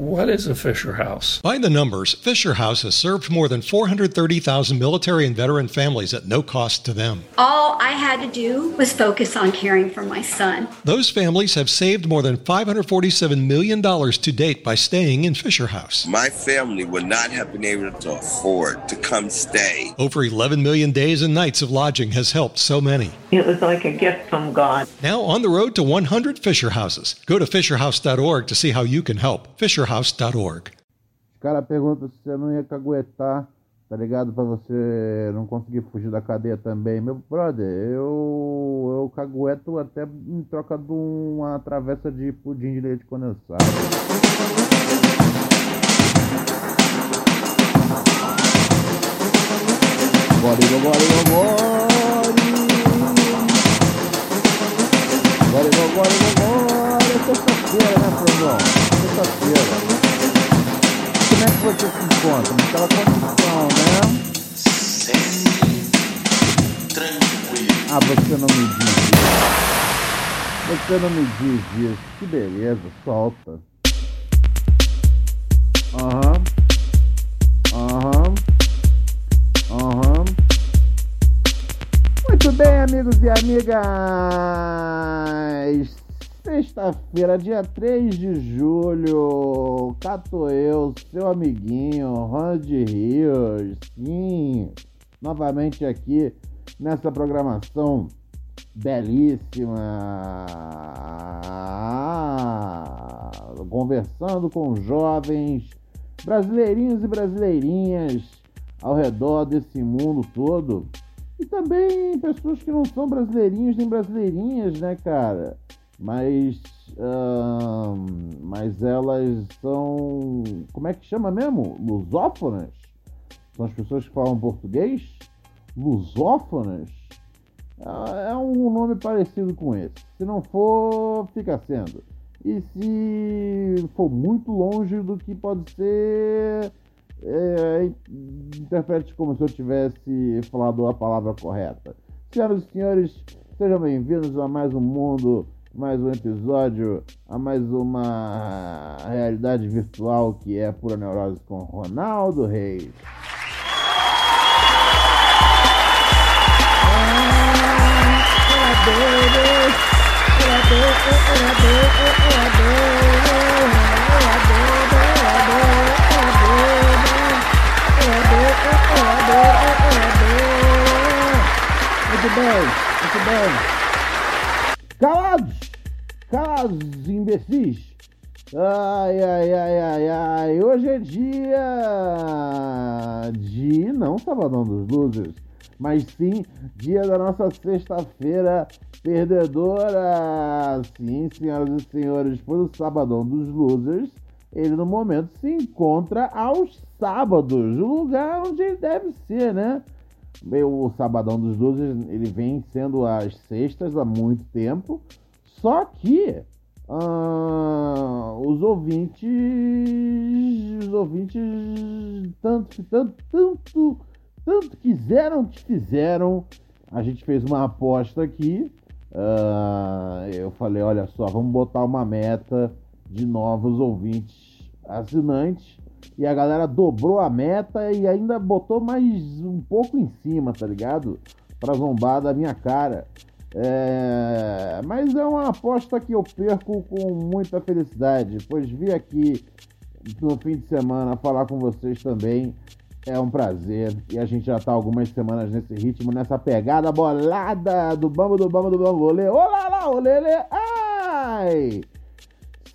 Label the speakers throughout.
Speaker 1: What is a Fisher House?
Speaker 2: By the numbers, Fisher House has served more than 430,000 military and veteran families at no cost to them.
Speaker 3: All I had to do was focus on caring for my son.
Speaker 2: Those families have saved more than $547 million to date by staying in Fisher House.
Speaker 4: My family would not have been able to afford to come stay.
Speaker 2: Over 11 million days and nights of lodging has helped so many.
Speaker 5: It was like a gift from God.
Speaker 2: Now on the road to 100 Fisher Houses. Go to fisherhouse.org to see how you can help. Fisher fisherhouse.org.
Speaker 6: Os caras perguntam se você não ia caguetar, tá ligado? Pra você não conseguir fugir da cadeia também. Meu brother, eu, eu cagueto até em troca de uma travessa de pudim de leite condensado. Bora, bora, bora, bora. Bora, bora, bora, bora. Sexta-feira, né, Frangão? sexta-feira. Como é que você se encontra? Naquela condição, né?
Speaker 7: Sempre tranquilo.
Speaker 6: Ah, você não me diz isso. Você não me diz isso. Que beleza, solta. Aham. Aham. Aham. Muito bem, amigos e amigas. Sexta-feira, dia 3 de julho, cato eu, seu amiguinho, Ronald Rios, sim, novamente aqui nessa programação belíssima, conversando com jovens brasileirinhos e brasileirinhas ao redor desse mundo todo. E também pessoas que não são brasileirinhos nem brasileirinhas, né, cara? Mas, mas elas são. Como é que chama mesmo? Lusófonas? São as pessoas que falam português? Lusófonas? É um nome parecido com esse. Se não for, fica sendo. E se for muito longe do que pode ser, é, interprete como se eu tivesse falado a palavra correta. Senhoras e senhores, sejam bem-vindos a mais um Mundo mais um episódio, a mais uma realidade virtual que é pura neurose com Ronaldo Reis. Muito bem, muito bem. Calados! Calados, imbecis! Ai, ai, ai, ai, ai. Hoje é dia de. Não Sabadão dos Losers, mas sim dia da nossa sexta-feira perdedora. Sim, senhoras e senhores, foi o Sabadão dos Losers. Ele no momento se encontra aos sábados, o lugar onde ele deve ser, né? O Sabadão dos Losers ele vem sendo às sextas há muito tempo, só que uh, os ouvintes, os ouvintes tanto, tanto, tanto, tanto quiseram que fizeram. A gente fez uma aposta aqui. Uh, eu falei, olha só, vamos botar uma meta de novos ouvintes assinantes e a galera dobrou a meta e ainda botou mais um pouco em cima, tá ligado? Pra zombar da minha cara. É... Mas é uma aposta que eu perco com muita felicidade, pois vir aqui no fim de semana falar com vocês também é um prazer. E a gente já tá algumas semanas nesse ritmo, nessa pegada bolada do bambo, do bambo, do bambo, olê. Olá lá, olê, ai!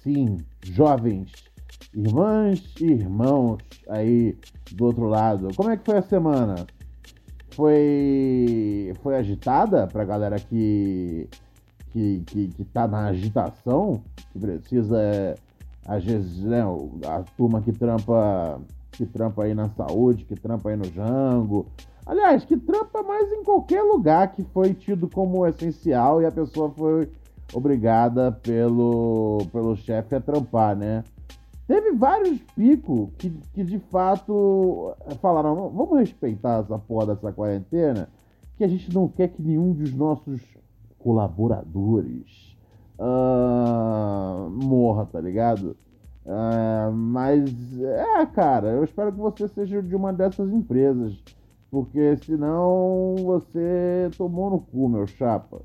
Speaker 6: Sim, jovens irmãs e irmãos aí do outro lado. Como é que foi a semana? Foi foi agitada pra galera que que, que, que tá na agitação, que precisa às vezes, né, a turma que trampa que trampa aí na saúde, que trampa aí no Jango. Aliás, que trampa mais em qualquer lugar que foi tido como essencial e a pessoa foi obrigada pelo, pelo chefe a trampar, né? Teve vários picos que, que de fato falaram: vamos respeitar essa porra dessa quarentena, que a gente não quer que nenhum dos nossos colaboradores uh, morra, tá ligado? Ah, mas, é, cara, eu espero que você seja de uma dessas empresas. Porque senão você tomou no cu, meu chapa.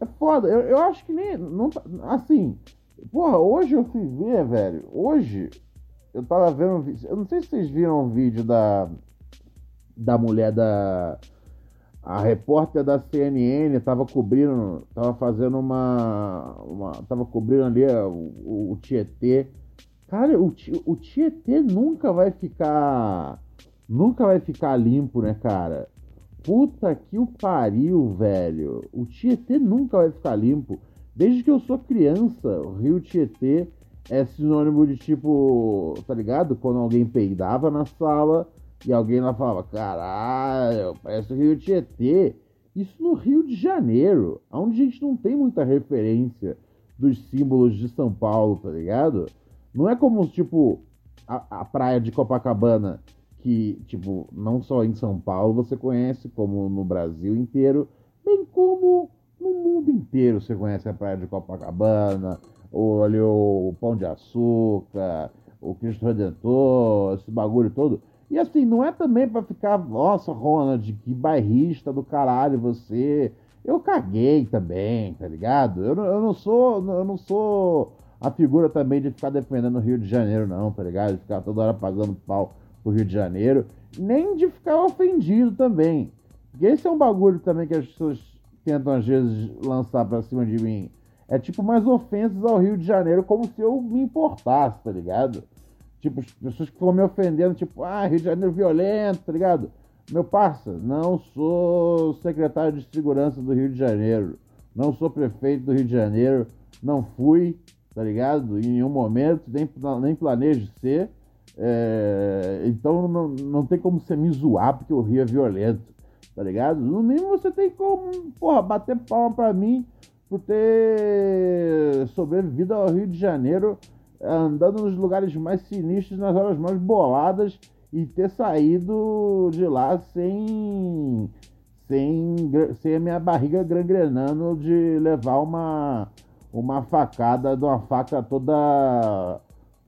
Speaker 6: É foda, eu, eu acho que nem. Não, tá- assim, porra, hoje eu fui ver, velho. Hoje eu tava vendo. um Eu não sei se vocês viram o vídeo da. Da mulher da. A repórter da CNN tava cobrindo. Tava fazendo uma. uma tava cobrindo ali ó, o, o Tietê. Cara, o, o Tietê nunca vai ficar. Nunca vai ficar limpo, né, cara? Puta que o pariu, velho. O Tietê nunca vai ficar limpo. Desde que eu sou criança, o Rio Tietê é sinônimo de tipo, tá ligado? Quando alguém peidava na sala e alguém lá falava, caralho, parece o Rio Tietê. Isso no Rio de Janeiro, onde a gente não tem muita referência dos símbolos de São Paulo, tá ligado? Não é como, tipo, a, a praia de Copacabana, que, tipo, não só em São Paulo você conhece, como no Brasil inteiro, bem como no mundo inteiro você conhece a praia de Copacabana, ou ali o Pão de Açúcar, o Cristo Redentor, esse bagulho todo. E assim, não é também pra ficar, nossa, Ronald, que bairrista do caralho você. Eu caguei também, tá ligado? Eu, eu não sou, eu não sou a figura também de ficar defendendo o Rio de Janeiro, não, tá ligado? De ficar toda hora pagando pau pro Rio de Janeiro, nem de ficar ofendido também. Porque esse é um bagulho também que as pessoas tentam às vezes lançar pra cima de mim. É tipo mais ofensas ao Rio de Janeiro, como se eu me importasse, tá ligado? Tipo, as pessoas que ficam me ofendendo, tipo, ah, Rio de Janeiro violento, tá ligado? Meu parça, não sou secretário de segurança do Rio de Janeiro. Não sou prefeito do Rio de Janeiro. Não fui, tá ligado? Em nenhum momento, nem, nem planejo ser. É, então não, não tem como você me zoar porque o Rio é violento, tá ligado? No mínimo você tem como, porra, bater palma pra mim por ter sobrevivido ao Rio de Janeiro andando nos lugares mais sinistros, nas horas mais boladas e ter saído de lá sem sem, sem a minha barriga gangrenando de levar uma uma facada de uma faca toda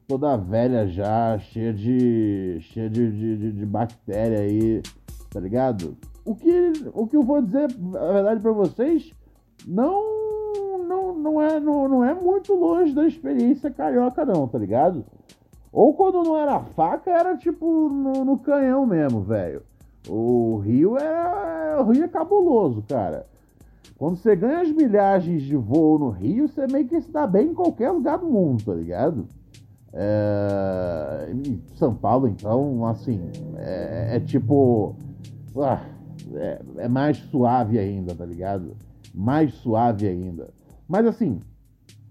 Speaker 6: toda velha já, cheia de cheia de, de- de bactéria aí, tá ligado? O que, o que eu vou dizer, a verdade pra vocês, não não, não, é, não, não é muito longe da experiência carioca não, tá ligado? Ou quando não era faca, era tipo no, no canhão mesmo, velho. O Rio é. O Rio é cabuloso, cara. Quando você ganha as milhagens de voo no Rio, você meio que se dá bem em qualquer lugar do mundo, tá ligado? É... São Paulo, então, assim, é, é tipo. ah, é, é mais suave ainda, tá ligado? Mais suave ainda. Mas assim,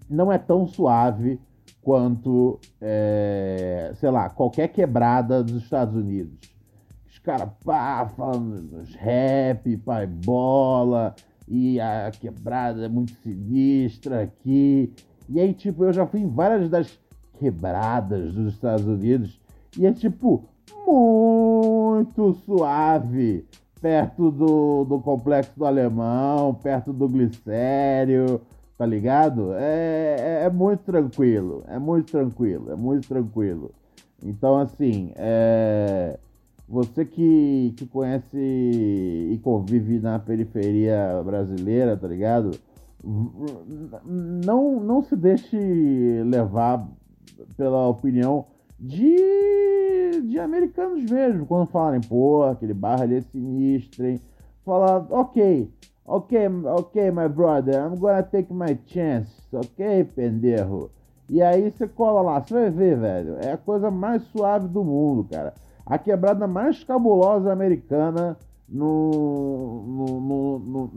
Speaker 6: não é tão suave quanto, é, sei lá, qualquer quebrada dos Estados Unidos. Os caras, pá, falando dos rap, pai, bola, e a quebrada é muito sinistra aqui. E aí, tipo, eu já fui em várias das quebradas dos Estados Unidos e é, tipo, muito suave. Perto do, do Complexo do Alemão, perto do Glicério, tá ligado? É, é, é muito tranquilo, é muito tranquilo, é muito tranquilo. Então, assim, é, você que, que conhece e convive na periferia brasileira, tá ligado? Não, não se deixe levar pela opinião de, de americanos mesmo, quando falarem, pô, aquele barra ali é sinistro, hein? Falar, ok, ok, ok, my brother, I'm gonna take my chance, ok, pendejo? E aí você cola lá, você vai ver, velho, é a coisa mais suave do mundo, cara. A quebrada mais cabulosa americana não, não, não,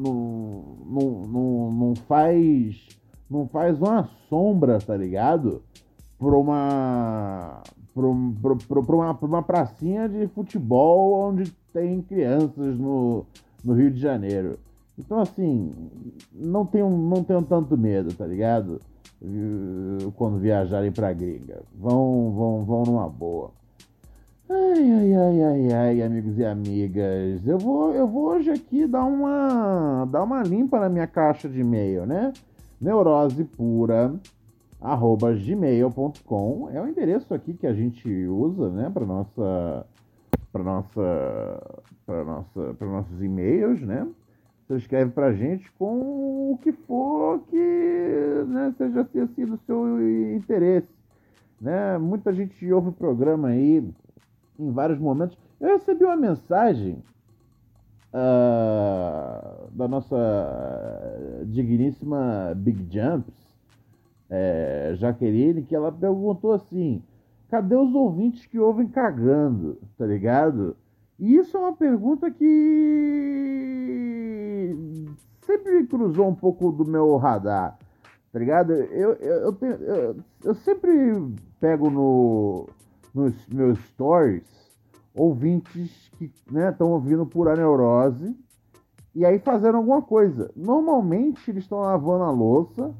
Speaker 6: não, não faz não faz uma sombra, tá ligado? Pra uma, um- pra uma, pra uma pracinha de futebol onde tem crianças no, no Rio de Janeiro. Então, assim, não tenham, não tenham tanto medo, tá ligado? Eh, Quando viajarem pra gringa. Vão, vão, vão numa boa. Ai, ai, ai, ai, ai, amigos e amigas. Eu vou, eu vou hoje aqui dar uma, dar uma limpa na minha caixa de e-mail, né? Neurose pura, arroba gmail.com é o endereço aqui que a gente usa, né, para nossa para nossa para nossa para nossos e-mails, né? Você escreve pra gente com o que for que né, seja tenha sido seu interesse, né? Muita gente ouve o programa aí em vários momentos. Eu recebi uma mensagem uh, da nossa digníssima Big Jumps, é, Jaqueline, que ela perguntou assim: cadê os ouvintes que ouvem cagando? Tá ligado? E isso é uma pergunta que sempre cruzou um pouco do meu radar, tá ligado? Eu, eu, eu, tenho, eu, eu sempre pego no, nos meus stories ouvintes que estão né, ouvindo por a neurose e aí fazendo alguma coisa. Normalmente eles estão lavando a louça,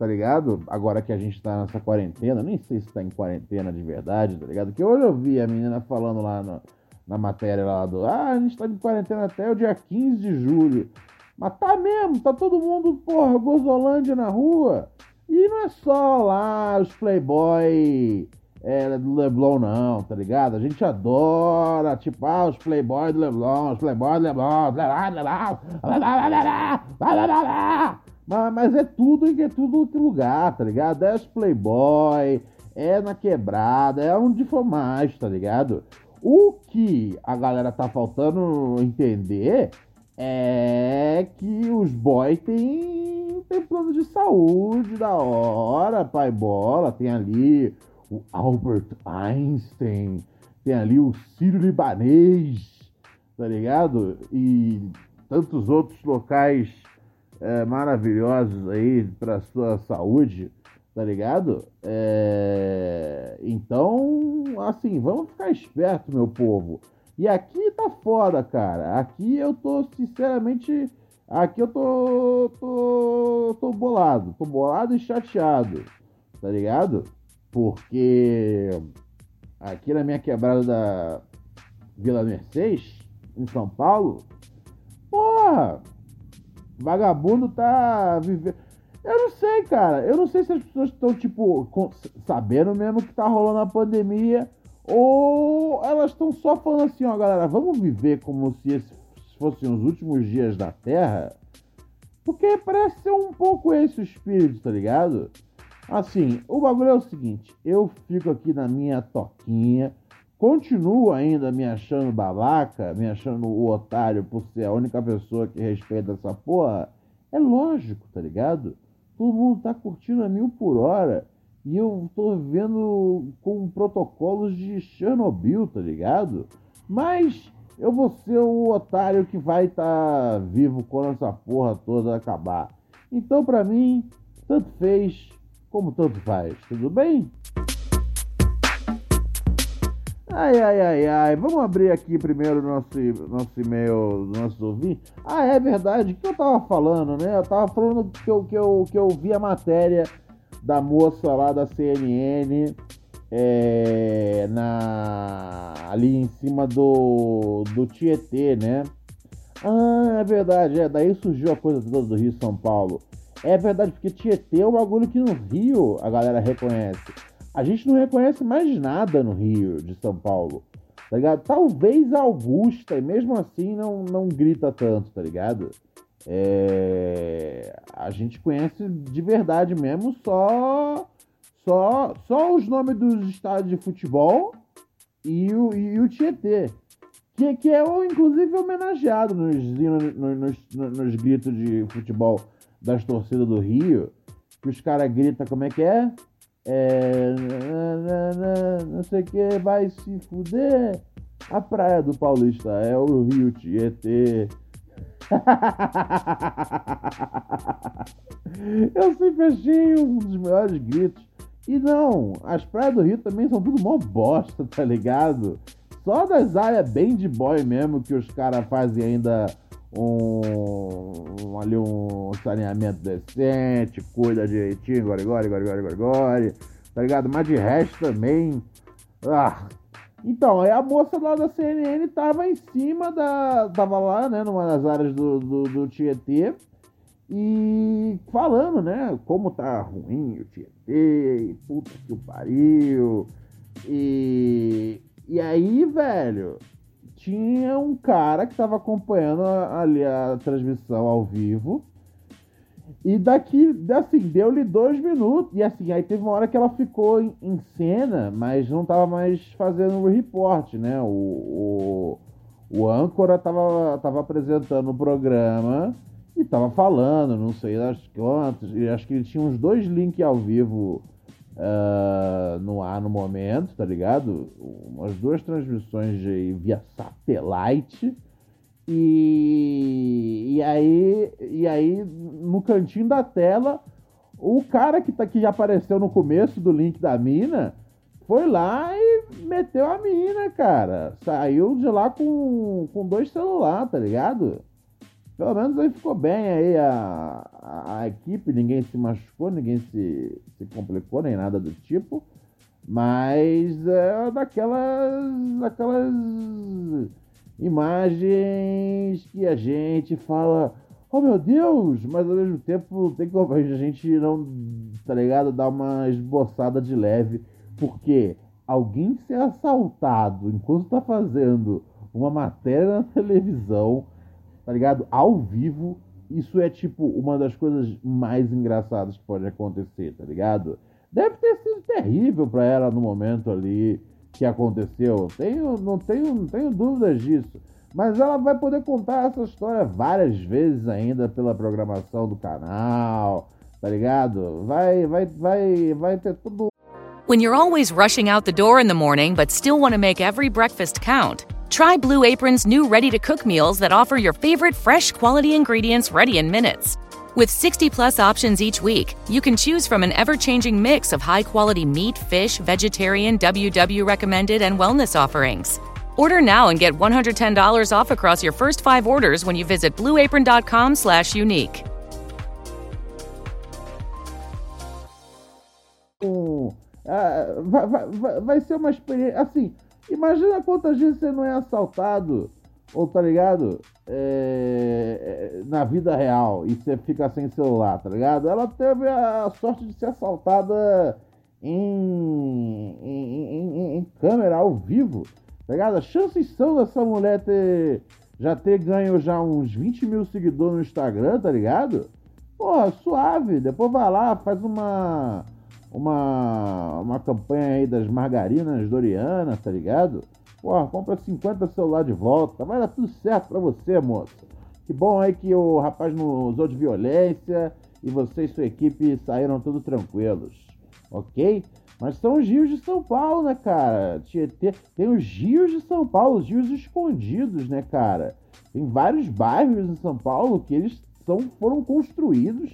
Speaker 6: tá ligado? Agora que a gente tá nessa quarentena, nem sei se tá em quarentena de verdade, tá ligado? Que hoje eu vi a menina falando lá no, na matéria lá do. Ah, a gente tá em quarentena até o dia 15 de julho. Mas tá mesmo, tá todo mundo, porra, gozolândia na rua. E não é só lá os playboy é, do Leblon, não, tá ligado? A gente adora, tipo, ah, os playboy do Leblon, os playboy do Leblon, mas, mas é tudo em é tudo outro lugar, tá ligado? É os playboy, é na quebrada, é onde for mais, tá ligado? O que a galera tá faltando entender é que os boys têm, tem plano de saúde da hora, pai bola, tem ali o Albert Einstein, tem ali o Ciro Libanês, tá ligado? E tantos outros locais é, maravilhosos aí para sua saúde tá ligado? É... Então, assim, vamos ficar esperto, meu povo. E aqui tá foda, cara. Aqui eu tô, sinceramente, aqui eu tô, tô, tô bolado. Tô bolado e chateado, tá ligado? Porque aqui na minha quebrada da Vila Mercedes, em São Paulo, porra, vagabundo tá vivendo eu não sei, cara. Eu não sei se as pessoas estão, tipo, sabendo mesmo que tá rolando a pandemia ou elas estão só falando assim, ó, galera, vamos viver como se esses fossem os últimos dias da Terra. Porque parece ser um pouco esse o espírito, tá ligado? Assim, o bagulho é o seguinte: eu fico aqui na minha toquinha, continuo ainda me achando babaca, me achando o otário por ser a única pessoa que respeita essa porra. É lógico, tá ligado? todo mundo tá curtindo a mil por hora. E eu tô vendo com protocolos de Chernobyl, tá ligado? Mas eu vou ser o otário que vai estar tá vivo quando essa porra toda acabar. Então, para mim, tanto fez como tanto faz. Tudo bem? Ai, ai, ai, ai. Vamos abrir aqui primeiro nosso, nosso e-mail do nosso ouvintes. Ah, é verdade. O que eu tava falando, né? Eu tava falando que eu, que eu, que eu vi a matéria da moça lá da CNN é, na, ali em cima do, do Tietê, né? Ah, é verdade. É, daí surgiu a coisa toda do Rio São Paulo. É verdade, porque Tietê é um bagulho que no Rio a galera reconhece a gente não reconhece mais nada no Rio de São Paulo, tá ligado? Talvez Augusta, e mesmo assim não, não grita tanto, tá ligado? É... A gente conhece de verdade mesmo só só só os nomes dos estádios de futebol e o, e o Tietê. Que, que é, inclusive, homenageado nos, nos, nos, nos gritos de futebol das torcidas do Rio. Que os caras gritam, como é que é? É, não sei o que, vai se fuder. A praia do Paulista é o Rio Tietê. Eu sempre achei um dos melhores gritos. E não, as praias do Rio também são tudo mó bosta, tá ligado? Só das áreas bem de boy mesmo que os caras fazem ainda um, ali um saneamento decente, cuida direitinho, gori, gori, gori, gori, gori, gori, tá ligado? Mas de resto também. Ah. Então, aí a moça lá da CNN tava em cima da. tava lá, né, numa das áreas do, do, do Tietê. E falando, né, como tá ruim o Tietê, puta que o pariu. E, e aí, velho, tinha um cara que tava acompanhando ali a transmissão ao vivo. E daqui, assim, deu-lhe dois minutos. E assim, aí teve uma hora que ela ficou em, em cena, mas não tava mais fazendo o report, né? O, o, o âncora tava, tava apresentando o programa e tava falando, não sei das quantas. E acho que ele tinha uns dois links ao vivo ah, no ar no momento, tá ligado? Umas duas transmissões de, via satellite. E, e aí, e aí, no cantinho da tela, o cara que, tá, que apareceu no começo do link da mina foi lá e meteu a mina, cara. Saiu de lá com, com dois celulares, tá ligado? Pelo menos aí ficou bem aí a, a, a equipe, ninguém se machucou, ninguém se, se complicou, nem nada do tipo. Mas é daquelas. daquelas imagens que a gente fala, oh meu Deus, mas ao mesmo tempo tem como a gente não, tá ligado, dar uma esboçada de leve, porque alguém ser assaltado enquanto tá fazendo uma matéria na televisão, tá ligado, ao vivo, isso é tipo uma das coisas mais engraçadas que pode acontecer, tá ligado? Deve ter sido terrível pra ela no momento ali que aconteceu. Tenho, não, tenho, não tenho dúvidas disso. Mas ela vai poder contar essa história várias vezes ainda pela programação do canal, tá ligado? Vai, vai, vai, vai ter tudo.
Speaker 8: When you're always rushing out the door in the morning but still want to make every breakfast count, try Blue Apron's new ready to cook meals that offer your favorite fresh quality ingredients ready in minutes. With 60 plus options each week, you can choose from an ever changing mix of high quality meat, fish, vegetarian, WW recommended, and wellness offerings. Order now and get $110 off across your first five orders when you visit blueapron.com slash unique.
Speaker 6: ah, vai, vai- vai- vai ser uma experiência. Assim, imagina quantas vezes você não é assaltado, ou tá ligado? É, é, na vida real, e você fica sem celular, tá ligado? Ela teve a sorte de ser assaltada em, em, em- em- câmera, ao vivo, tá ligado? As chances são dessa mulher ter. Já ter ganho já uns 20 mil seguidores no Instagram, tá ligado? Porra, suave. Depois vai lá, faz uma uma, uma campanha aí das margarinas Doriana, tá ligado? Porra, compra 50 celular de volta, vai dar tudo certo pra você, moça. Que bom aí que o rapaz não usou de violência e você e sua equipe saíram tudo tranquilos, ok? Mas são os rios de São Paulo, né, cara? Tietê, tem os rios de São Paulo, os rios escondidos, né, cara? Tem vários bairros em São Paulo que eles são, foram construídos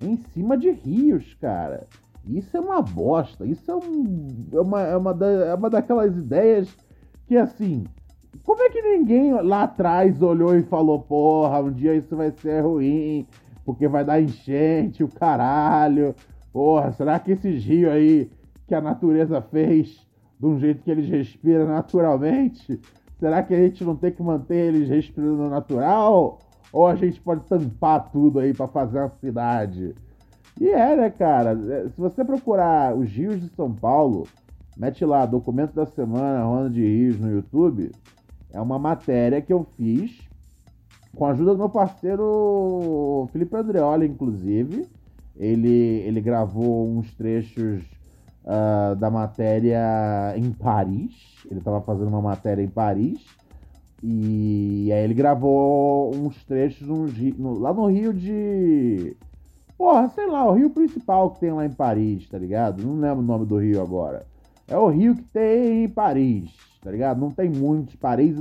Speaker 6: em cima de rios, cara. Isso é uma bosta. Isso é, um, é, uma, é, uma da- é uma daquelas ideias que, assim, como é que ninguém lá atrás olhou e falou, porra, um dia isso vai ser ruim, porque vai dar enchente, o caralho. Porra, será que esses rios aí que a natureza fez de um jeito que eles respiram naturalmente, será que a gente não tem que manter eles respirando natural? Ou a gente pode tampar tudo aí pra fazer uma cidade? E é, né, cara? É, Se você procurar os rios de São Paulo, mete lá, documento da semana, Ronda de Rios no YouTube. É uma matéria que eu fiz com a ajuda do meu parceiro Felipe Andreoli, inclusive. Ele, ele gravou uns trechos ah, da matéria em Paris. Ele estava fazendo uma matéria em Paris. E aí ele gravou uns trechos ri- no- lá no Rio de. Porra, sei lá, o rio principal que tem lá em Paris, tá ligado? Não lembro o nome do rio agora. É o rio que tem em Paris, tá ligado? Não tem muitos. Paris,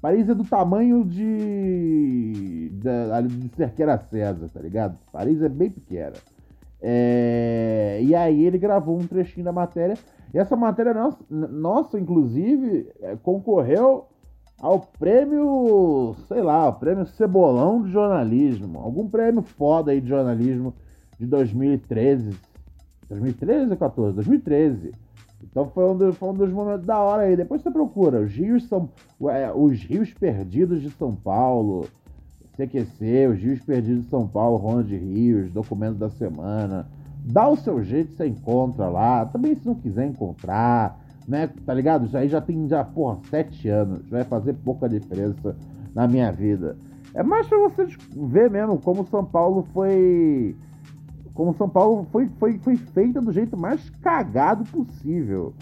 Speaker 6: Paris é do tamanho de. ali de Cerqueira César, tá ligado? Paris é bem pequena. É, e aí ele gravou um trechinho da matéria. E essa matéria nossa, nossa inclusive, é, concorreu ao prêmio, sei lá, o prêmio Cebolão de jornalismo. Algum prêmio foda aí de jornalismo de 2013. 2013 ou 14? 2013. Então foi um, dos, foi um dos momentos da hora aí. Depois você procura os rios são os rios perdidos de São Paulo. CQC, os Rios Perdidos de São Paulo, Ronald Rios, Documento da Semana. Dá o seu jeito, você encontra lá. Também se não quiser encontrar, né? Tá ligado? Isso aí já tem, já, porra, sete anos. Vai fazer pouca diferença na minha vida. É mais pra você ver mesmo como São Paulo foi. Como São Paulo foi, foi, foi feita do jeito mais cagado possível.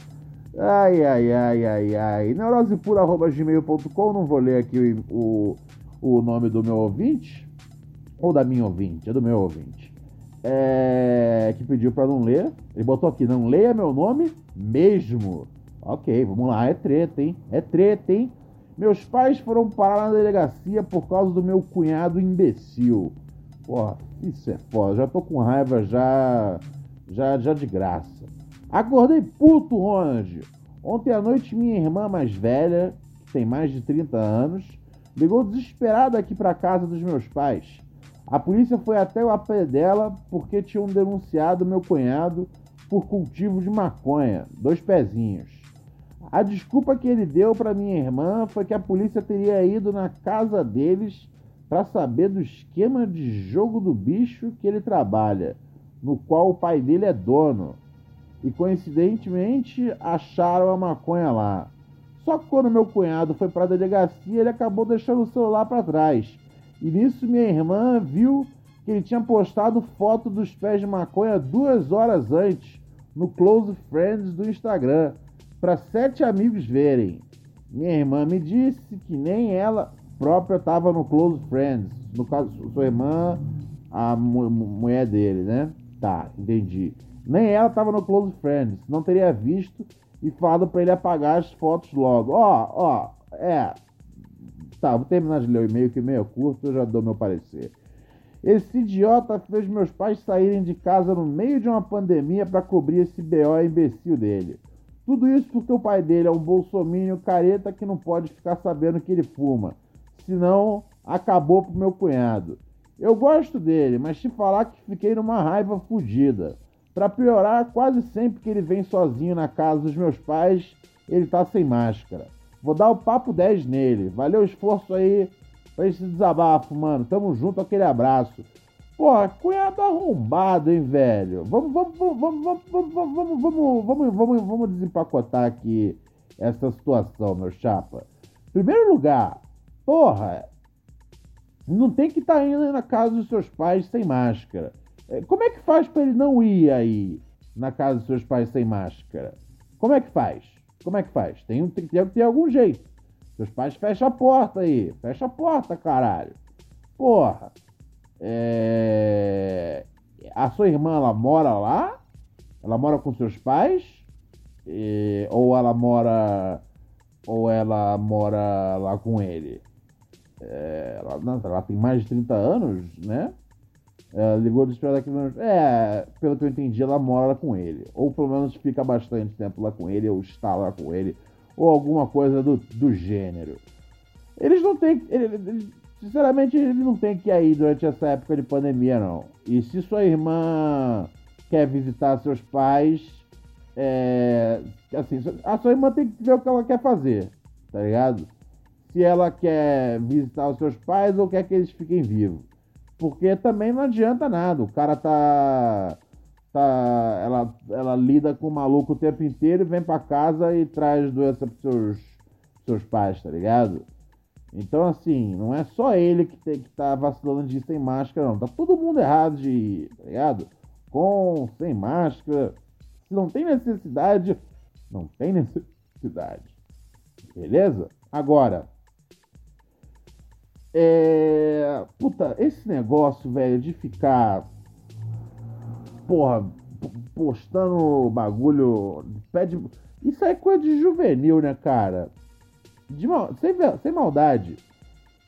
Speaker 6: Ai, ai, ai, ai, ai. Neurosepura.gmail.com. Não vou ler aqui o, o, o nome do meu ouvinte. Ou da minha ouvinte, é do meu ouvinte. É, que pediu para não ler. Ele botou aqui, não leia meu nome mesmo. Ok, vamos lá, é treta, hein? É treta, hein? Meus pais foram parar na delegacia por causa do meu cunhado imbecil. Porra, isso é foda. Já tô com raiva já, já, já de graça. Acordei puto, Ronald. Ontem à noite, minha irmã mais velha, que tem mais de 30 anos, ligou desesperada aqui para casa dos meus pais. A polícia foi até o AP dela porque tinham denunciado meu cunhado por cultivo de maconha, dois pezinhos. A desculpa que ele deu para minha irmã foi que a polícia teria ido na casa deles para saber do esquema de jogo do bicho que ele trabalha, no qual o pai dele é dono. E coincidentemente acharam a maconha lá. Só que quando meu cunhado foi para a delegacia, ele acabou deixando o celular para trás. E nisso minha irmã viu que ele tinha postado foto dos pés de maconha duas horas antes no Close Friends do Instagram para sete amigos verem. Minha irmã me disse que nem ela própria estava no Close Friends. No caso, sua irmã, a mulher dele, né? Tá, entendi. Nem ela estava no Close Friends. Não teria visto e falado para ele apagar as fotos logo. Ó, ó, é. Tá, vou terminar de ler o e-mail, que e-mail é curto, eu já dou meu parecer. Esse idiota fez meus pais saírem de casa no meio de uma pandemia para cobrir esse BO imbecil dele. Tudo isso porque o pai dele é um bolsomínio careta que não pode ficar sabendo que ele fuma. Senão, acabou pro meu cunhado. Eu gosto dele, mas te falar que fiquei numa raiva fodida. Para piorar, quase sempre que ele vem sozinho na casa dos meus pais, ele tá sem máscara. Vou dar o papo 10 nele. Valeu o esforço aí pra esse desabafo, mano. Tamo junto, aquele abraço. Porra, cunhado arrombado, hein, velho? Vamos, vamos, vamos, vamos, vamos, vamos, vamos, vamos, vamos, vamos, desempacotar aqui essa situação, meu chapa. Primeiro lugar, porra, não tem que estar tá indo na casa dos seus pais sem máscara. Como é que faz para ele não ir aí na casa dos seus pais sem máscara? Como é que faz? Como é que faz? Tem, tem, tem ter algum jeito. Seus pais fecham a porta aí. Fecha a porta, caralho. Porra. É... A sua irmã, ela mora lá? Ela mora com seus pais? E... Ou ela mora... Ou ela mora lá com ele? É... Ela, ela tem mais de 30 anos, né? Ela ligou de espera daqui É, pelo que eu entendi, ela mora com ele. Ou pelo menos fica bastante tempo lá com ele, ou está lá com ele, ou alguma coisa do, do gênero. Eles não têm. Sinceramente, ele não tem que ir aí durante essa época de pandemia, não. E se sua irmã quer visitar seus pais, é, assim, a sua irmã tem que ver o que ela quer fazer, tá ligado? Se ela quer visitar os seus pais ou quer que eles fiquem vivos. Porque também não adianta nada. O cara tá. Tá ela, ela lida com o maluco o tempo inteiro e vem pra casa e traz doença pros seus, seus pais, tá ligado? Então, assim, não é só ele que, tem, que tá vacilando de sem máscara, não. Tá todo mundo errado de tá ligado? Com, sem máscara. Se não tem necessidade, não tem necessidade. Beleza? Agora, é. Puta, esse negócio, velho, de ficar. Porra, postando bagulho. Pede. Isso é coisa de juvenil, né, cara? de mal, sem, sem maldade.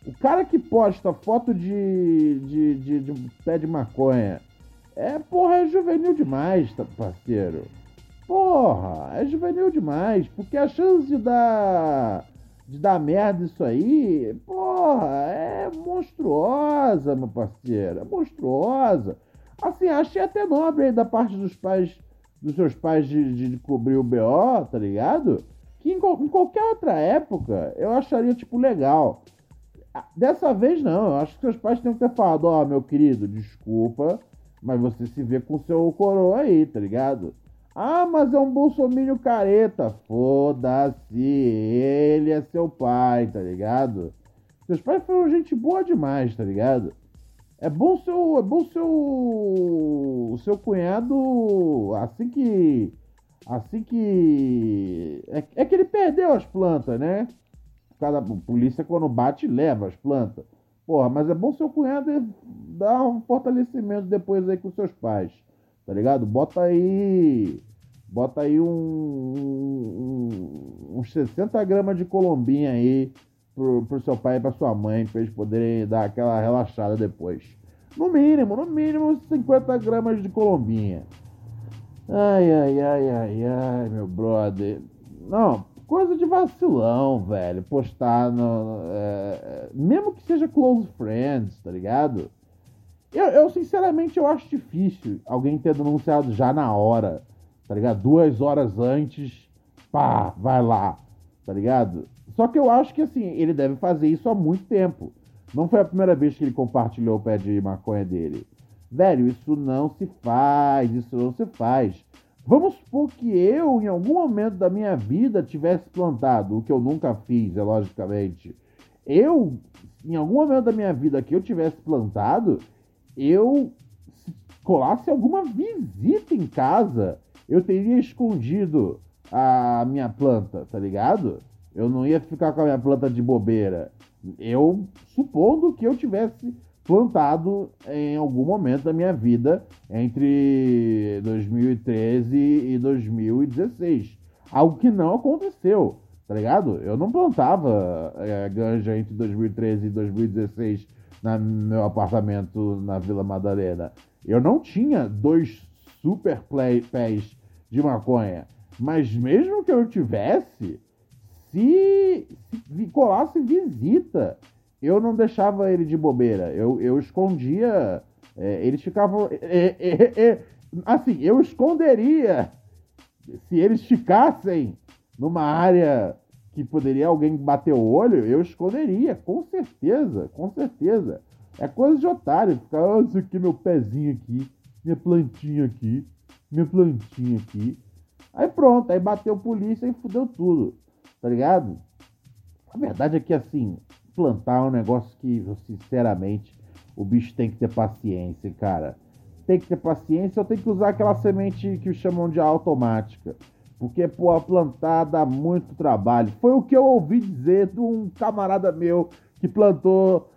Speaker 6: O cara que posta foto de, de, de, de pé de maconha é, porra, é juvenil demais, tá, parceiro. Porra, é juvenil demais, porque a chance de dar de dar merda isso aí, porra, é monstruosa, meu parceiro, é monstruosa. Assim, achei até nobre aí da parte dos pais, dos seus pais de, de cobrir o BO, tá ligado? que em, em, qualquer outra época eu acharia, tipo, legal. Dessa vez não, eu acho que seus pais têm que ter falado, ó, oh, meu querido, desculpa, mas você se vê com seu coroa aí, tá ligado? Ah, mas é um bolsomínio careta. Foda-se, ele é seu pai, tá ligado? Seus pais foram gente boa demais, tá ligado? É bom seu, é bom seu, seu cunhado assim que, assim que é, é que ele perdeu as plantas, né? Cada polícia quando bate leva as plantas. Porra, mas é bom seu cunhado dar um fortalecimento depois aí com seus pais, tá ligado? Bota aí, bota aí um, um, uns 60 gramas de colombinha aí pro, pro seu pai e pra sua mãe, pra eles poderem dar aquela relaxada depois. No mínimo, no mínimo 50 gramas de colombinha. Ai, ai, ai, ai, ai, meu brother. Não, coisa de vacilão, velho. Postar no. É, mesmo que seja close friends, tá ligado? Eu, eu, sinceramente, eu acho difícil alguém ter denunciado já na hora, tá ligado? Duas horas antes, pá, vai lá, tá ligado? Só que eu acho que assim, ele deve fazer isso há muito tempo. Não foi a primeira vez que ele compartilhou o pé de maconha dele. Velho, isso não se faz, isso não se faz. Vamos supor que eu, em algum momento da minha vida, tivesse plantado, o que eu nunca fiz, é logicamente. Eu, em algum momento da minha vida que eu tivesse plantado, eu se colasse alguma visita em casa, eu teria escondido a minha planta, tá ligado? Eu não ia ficar com a minha planta de bobeira. Eu, supondo que eu tivesse plantado em algum momento da minha vida entre 2013 e 2016. Algo que não aconteceu, tá ligado? Eu não plantava é, ganja entre 2013 e 2016 no meu apartamento na Vila Madalena. Eu não tinha dois super play, pés de maconha. Mas mesmo que eu tivesse, se, se colasse visita, eu não deixava ele de bobeira. Eu, eu escondia. É, eles ficavam. É, é, é assim, eu esconderia. Se eles ficassem numa área que poderia alguém bater o olho, eu esconderia, com certeza, com certeza. É coisa de otário, ficar, oh, isso aqui, meu pezinho aqui, minha plantinha aqui, minha plantinha aqui. Aí pronto, aí bateu polícia e fudeu tudo tá ligado? A verdade é que, assim, plantar é um negócio que, sinceramente, o bicho tem que ter paciência, cara. Tem que ter paciência ou tem que usar aquela semente que chamam de automática. Porque, pô, plantar dá muito trabalho. Foi o que eu ouvi dizer de um camarada meu que plantou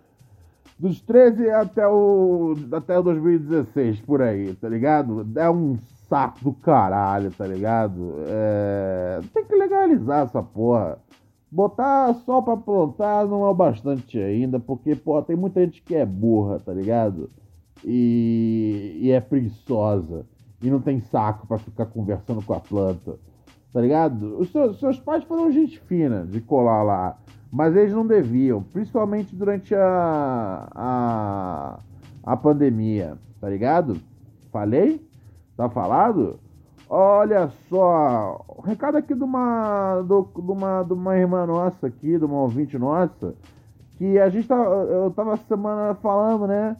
Speaker 6: dos 13 até o, até o 2016, por aí, tá ligado? É um saco do caralho, tá ligado? É... Tem que legalizar essa porra. Botar só pra plantar não é o bastante ainda, porque, pô, tem muita gente que é burra, tá ligado? E, e é preguiçosa. E não tem saco para ficar conversando com a planta. Tá ligado? Os seus, seus pais foram gente fina de colar lá. Mas eles não deviam. Principalmente durante a, a, a pandemia. Tá ligado? Falei? Tá falado? Olha só, um recado aqui de uma, de uma, de uma irmã nossa aqui, de uma ouvinte nossa, que a gente tá, eu tava semana falando, né,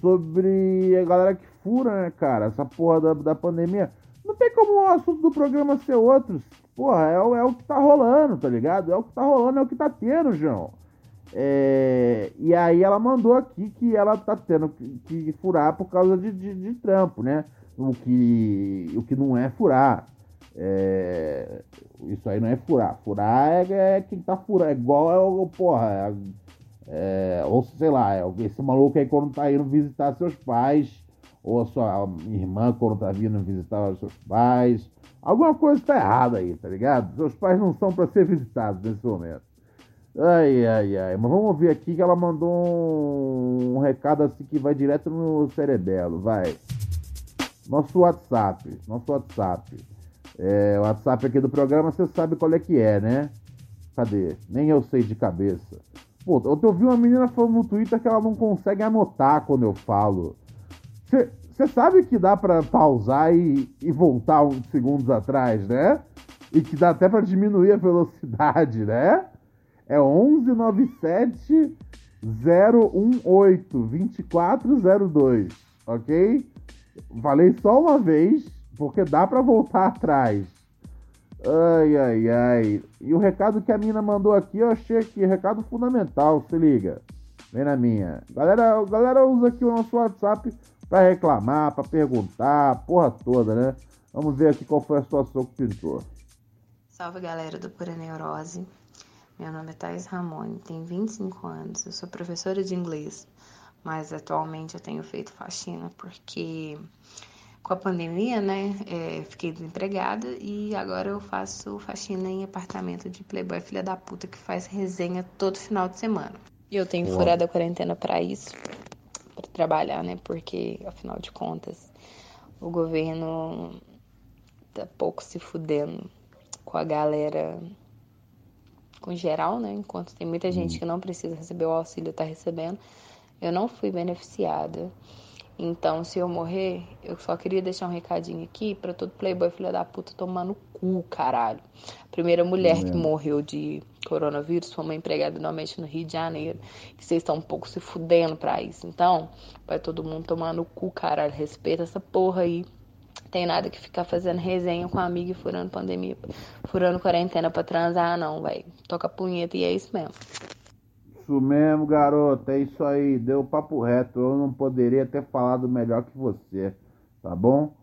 Speaker 6: sobre a galera que fura, né, cara, essa porra da, da pandemia. Não tem como o assunto do programa ser outro. Porra, é, é o que tá rolando, tá ligado? É o que tá rolando, é o que tá tendo, João. É, e aí ela mandou aqui que ela tá tendo que, que furar por causa de, de, de trampo, né? o que, o que não é furar. É, isso aí não é furar. Furar é, é quem tá furando. É igual é porra. É, é, ou sei lá, é, esse maluco aí quando tá indo visitar seus pais. Ou a sua irmã quando tá vindo visitar seus pais. Alguma coisa tá errada aí, tá ligado? Seus pais não são para ser visitados nesse momento. Ai, ai, ai. Mas vamos ouvir aqui que ela mandou um, um recado assim que vai direto no cerebelo. Vai. Nosso WhatsApp, nosso WhatsApp. É, o WhatsApp aqui do programa, você sabe qual é que é, né? Cadê? Nem eu sei de cabeça. Pô, eu ouvi uma menina falando no Twitter que ela não consegue anotar quando eu falo. Você sabe que dá para pausar e, e, voltar uns segundos atrás, né? E que dá até para diminuir a velocidade, né? É 1197 018 2402, ok? Falei só uma vez, porque dá pra voltar atrás. Ai, ai, ai. E o recado que a mina mandou aqui, eu achei aqui, recado fundamental, se liga. Vem na minha. Galera, galera usa aqui o nosso WhatsApp para reclamar, para perguntar, porra toda, né? Vamos ver aqui qual foi a situação que pintou.
Speaker 9: Salve galera do Pura Neurose. Meu nome é Thais Ramone, tenho 25 anos, eu sou professora de inglês, mas atualmente eu tenho feito faxina porque com a pandemia, né, é, fiquei desempregada e agora eu faço faxina em apartamento de playboy filha da puta que faz resenha todo final de semana. E eu tenho furado a quarentena para isso, para trabalhar, né, porque afinal de contas o governo tá pouco se fudendo com a galera com geral, né? Enquanto tem muita gente que não precisa receber o auxílio, tá recebendo. Eu não fui beneficiada. Então, se eu morrer, eu só queria deixar um recadinho aqui pra todo playboy filha da puta tomar no cu, caralho. A primeira mulher que morreu de coronavírus foi uma empregada normalmente no Rio de Janeiro. E vocês estão um pouco se fudendo pra isso. Então, vai todo mundo tomar no cu, caralho. Respeita essa porra aí. Tem nada que ficar fazendo resenha com a amiga e furando pandemia, furando quarentena pra transar, não, velho. Toca punheta e é isso mesmo.
Speaker 6: Isso mesmo, garoto. É isso aí. Deu papo reto. Eu não poderia ter falado melhor que você. Tá bom?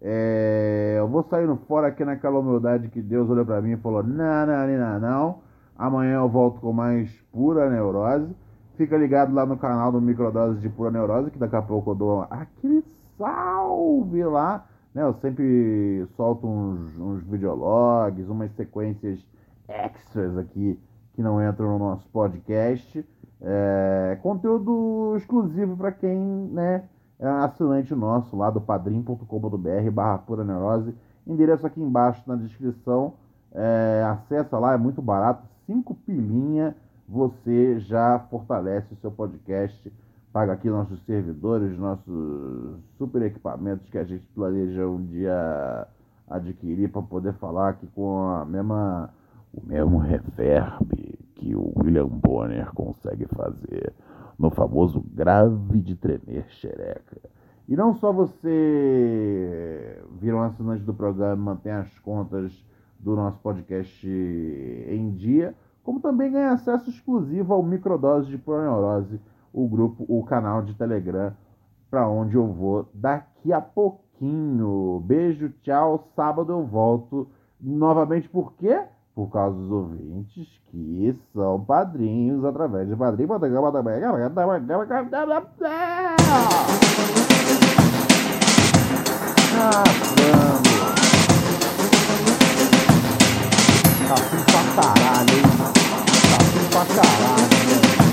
Speaker 6: É, Eu vou saindo fora aqui naquela humildade que Deus olhou pra mim e falou: Não, não, não, não. Amanhã eu volto com mais pura neurose. Fica ligado lá no canal do Microdose de Pura Neurose, que daqui a pouco eu dou aquele salve lá. Né? Eu sempre solto uns, uns videologs, umas sequências extras aqui que não entram no nosso podcast. É, conteúdo exclusivo para quem né, é assinante nosso lá do padrim.com.br barra pura neurose. Endereço aqui embaixo na descrição. É, acessa lá, é muito barato. Cinco pilinha, você já fortalece o seu podcast. Paga aqui nossos servidores, nossos super equipamentos que a gente planeja um dia adquirir para poder falar aqui com a mesma o mesmo reverb que o William Bonner consegue fazer no famoso grave de tremer xereca. E não só você vira um assinante do programa mantém as contas do nosso podcast em dia, como também ganha acesso exclusivo ao Microdose de Pura Neurose, o grupo, o canal de Telegram, para onde eu vou daqui a pouquinho. Beijo, tchau. Sábado eu volto novamente, por quê? Por causa dos ouvintes que são padrinhos através de padrinho. Ah, frango. Tá tudo pra caralho, hein? Tá tudo pra caralho, né?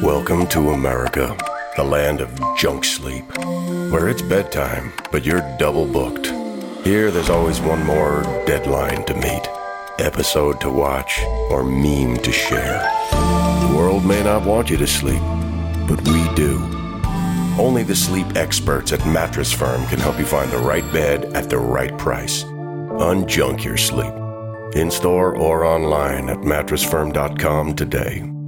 Speaker 10: Welcome to America, the land of junk sleep, where it's bedtime, but you're double booked. Here, there's always one more deadline to meet, episode to watch, or meme to share. The world may not want you to sleep, but we do. Only the sleep experts at Mattress Firm can help you find the right bed at the right price. Unjunk your sleep. In store or online at mattressfirm.com today.